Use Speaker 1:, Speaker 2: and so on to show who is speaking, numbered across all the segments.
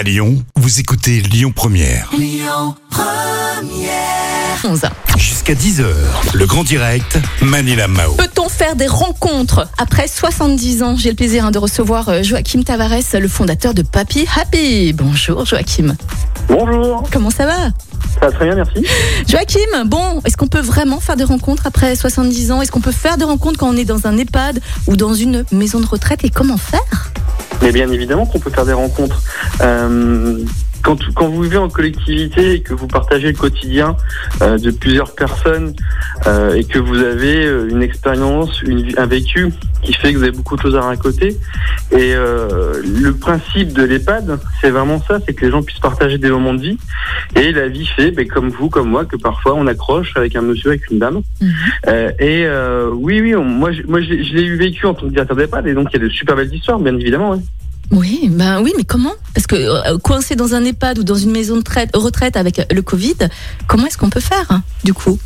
Speaker 1: À Lyon, vous écoutez Lyon Première.
Speaker 2: 11.
Speaker 1: Jusqu'à 10h, le grand direct, Manila Mao.
Speaker 2: Peut-on faire des rencontres après 70 ans? J'ai le plaisir hein, de recevoir euh, Joachim Tavares, le fondateur de Papy Happy. Bonjour Joachim.
Speaker 3: Bonjour,
Speaker 2: Comment ça va?
Speaker 3: Ça va très bien, merci.
Speaker 2: Joachim, bon, est-ce qu'on peut vraiment faire des rencontres après 70 ans? Est-ce qu'on peut faire des rencontres quand on est dans un EHPAD ou dans une maison de retraite? Et comment faire?
Speaker 3: Mais bien évidemment qu'on peut faire des rencontres. Euh, quand, quand vous vivez en collectivité et que vous partagez le quotidien euh, de plusieurs personnes euh, et que vous avez euh, une expérience, une- un vécu qui fait que vous avez beaucoup de choses à raconter. Et euh, le principe de l'EHPAD, c'est vraiment ça, c'est que les gens puissent partager des moments de vie. Et la vie fait, ben, comme vous, comme moi, que parfois on accroche avec un monsieur, avec une dame.
Speaker 2: Mhm.
Speaker 3: Euh, et euh, oui, oui, on- moi, je, moi, je l'ai je l'ai eu vécu en tant que directeur d'EHPAD, et donc il y a de super belles histoires, bien évidemment. ouais.
Speaker 2: Oui, ben oui, mais comment? Parce que euh, coincé dans un EHPAD ou dans une maison de traite- retraite avec le Covid, comment est-ce qu'on peut faire hein, du coup?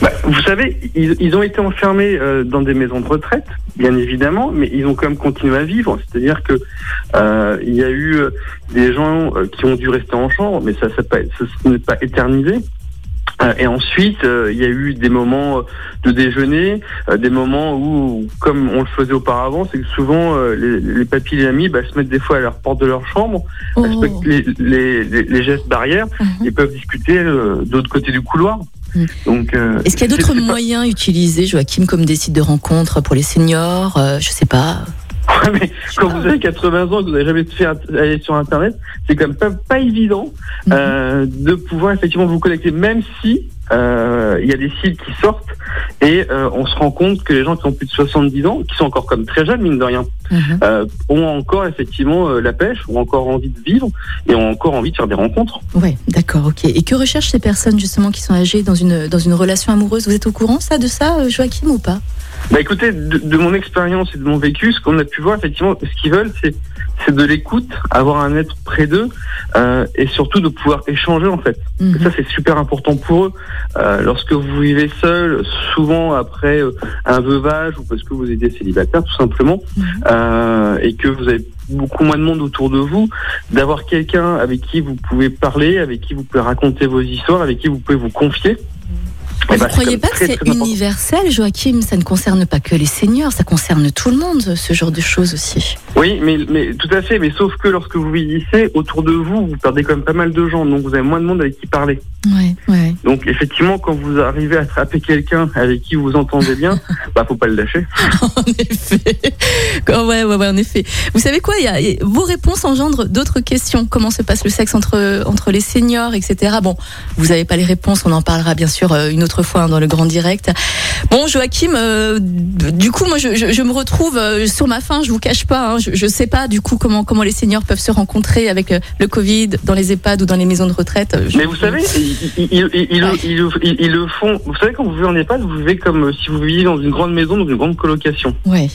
Speaker 3: Bah, vous savez, ils, ils ont été enfermés euh, dans des maisons de retraite, bien évidemment, mais ils ont quand même continué à vivre. C'est-à-dire que euh, il y a eu euh, des gens euh, qui ont dû rester en chambre, mais ça, n'est pas éternisé. Euh, et ensuite, euh, il y a eu des moments euh, de déjeuner, des moments où, comme on le faisait auparavant, c'est que souvent les, les papis et les amis bah, se mettent des fois à la porte de leur chambre,
Speaker 2: Oh.
Speaker 3: respectent les, les, gestes barrières
Speaker 2: Mhm.
Speaker 3: et peuvent discuter euh, de l'autre côté du couloir.
Speaker 2: Mm.
Speaker 3: Donc, euh,
Speaker 2: Est-ce qu'il y a d'autres
Speaker 3: pas-
Speaker 2: moyens utilisés, Joachim, comme des sites de rencontres pour les seniors euh, Je sais pas.
Speaker 3: Mais quand vous avez 80 ans et que vous n'avez jamais fait aller sur Internet, c'est quand même pas, pas évident
Speaker 2: Mhm.
Speaker 3: euh, de pouvoir effectivement vous connecter, même si euh, il y a des sites qui sortent et euh, on se rend compte que les gens qui ont plus de 70 ans, qui sont encore comme très jeunes mine de rien,
Speaker 2: Mhm.
Speaker 3: euh, ont encore effectivement la pêche, ont encore envie de vivre et ont encore envie de faire des rencontres.
Speaker 2: Ouais, d'accord, ok. Et que recherchent ces personnes justement qui sont âgées dans une dans une relation amoureuse? Vous êtes au courant ça de ça, Joachim, ou pas?
Speaker 3: Bah écoutez, de, de mon expérience et de mon vécu, ce qu'on a pu voir effectivement, ce qu'ils veulent, c'est c'est de l'écoute, avoir un être près d'eux euh, et surtout de pouvoir échanger en fait.
Speaker 2: Mhm.
Speaker 3: Ça, c'est super important pour eux. Euh, lorsque vous vivez seul, souvent après euh, un veuvage ou parce que vous étiez célibataire, tout simplement,
Speaker 2: Mhm.
Speaker 3: euh, et que vous avez beaucoup moins de monde autour de vous, d'avoir quelqu'un avec qui vous pouvez parler, avec qui vous pouvez raconter vos histoires, avec qui vous pouvez vous confier.
Speaker 2: Vous
Speaker 3: ben, c'est
Speaker 2: croyez pas que c'est universel, Joachim? Ça ne concerne pas que les seniors, ça concerne tout le monde, ce genre de choses aussi.
Speaker 3: Oui, mais, mais tout à fait. Mais sauf que lorsque vous vieillissez, autour de vous, vous perdez quand même pas mal de gens. Donc vous avez moins de monde avec qui parler.
Speaker 2: Ouais, ouais.
Speaker 3: Donc effectivement, quand vous arrivez à attraper quelqu'un avec qui vous entendez bien, bah faut pas le lâcher.
Speaker 2: en effet. Ouais, ouais, ouais, en effet. Vous savez quoi? Il y a, il y a- Vos réponses engendrent d'autres questions. Comment se passe le sexe entre, entre les seniors, etc. Bon, vous n'avez pas les réponses, on en parlera bien sûr euh, une autre fois hein, dans le grand direct. Bon, Joachim, euh, du coup, moi, je, je, je me retrouve euh, sur ma faim, je vous cache pas. hein, je, je sais pas, du coup, comment, comment les seniors peuvent se rencontrer avec euh, le Covid dans les EHPAD ou dans les maisons de retraite. Je-
Speaker 3: Mais vous savez, ils, ils, le font. Vous savez, quand vous vivez en EHPAD, vous vivez comme si vous viviez dans une grande maison, dans une grande colocation.
Speaker 2: Ouais.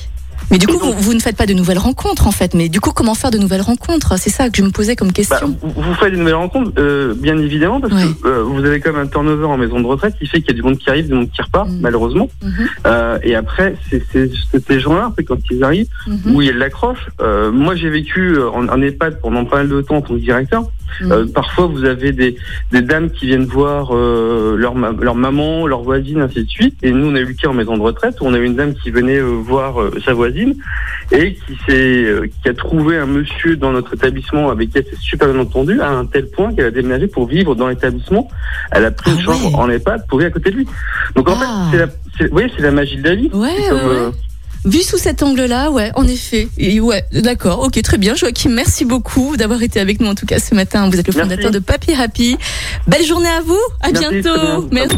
Speaker 2: Mais du coup,
Speaker 3: donc-
Speaker 2: vous, vous ne faites pas de nouvelles rencontres, en fait. Mais du coup, comment faire de nouvelles rencontres? C'est ça que je me posais comme
Speaker 3: Bah,
Speaker 2: question.
Speaker 3: vous, vous faites des nouvelles rencontres, euh, bien évidemment, parce
Speaker 2: Ouais.
Speaker 3: que euh, vous avez quand même un turnover en maison de retraite qui fait qu'il y a du monde qui arrive, du monde qui repart,
Speaker 2: Mm.
Speaker 3: malheureusement.
Speaker 2: Mhm,
Speaker 3: Euh, et après, c'est ces gens-là, c'est quand ils arrivent,
Speaker 2: mhm,
Speaker 3: où il y a de l'accroche. Euh, moi, j'ai vécu euh, en, en EHPAD pendant pas mal de temps en tant que directeur.
Speaker 2: mhm.
Speaker 3: Euh, parfois, vous avez des, des dames qui viennent voir leur, ma- leur maman, leur voisine, ainsi de suite. Et nous, on a eu le cas en maison de retraite où on a eu une dame qui venait voir sa voisine et qui s'est, euh, qui a trouvé un monsieur dans notre établissement avec qui elle s'est super bien entendue à un tel point qu'elle a déménagé pour vivre dans l'établissement. Elle a pris une
Speaker 2: Ah
Speaker 3: chambre
Speaker 2: ouais.
Speaker 3: en EHPAD pour vivre à côté de lui. Donc en
Speaker 2: Ah.
Speaker 3: fait, c'est la, c'est, vous voyez, c'est la magie de la vie.
Speaker 2: Ouais,
Speaker 3: C'est
Speaker 2: ouais,
Speaker 3: comme,
Speaker 2: ouais.
Speaker 3: euh,
Speaker 2: Vu sous cet angle-là, ouais, en effet. Et ouais, d'accord, ok, très bien. Joachim, merci beaucoup d'avoir été avec nous en tout cas ce matin. Vous êtes le
Speaker 3: Merci.
Speaker 2: fondateur de Papy Happy. Belle journée à vous, à
Speaker 3: Merci,
Speaker 2: bientôt.
Speaker 3: bien.
Speaker 2: Merci.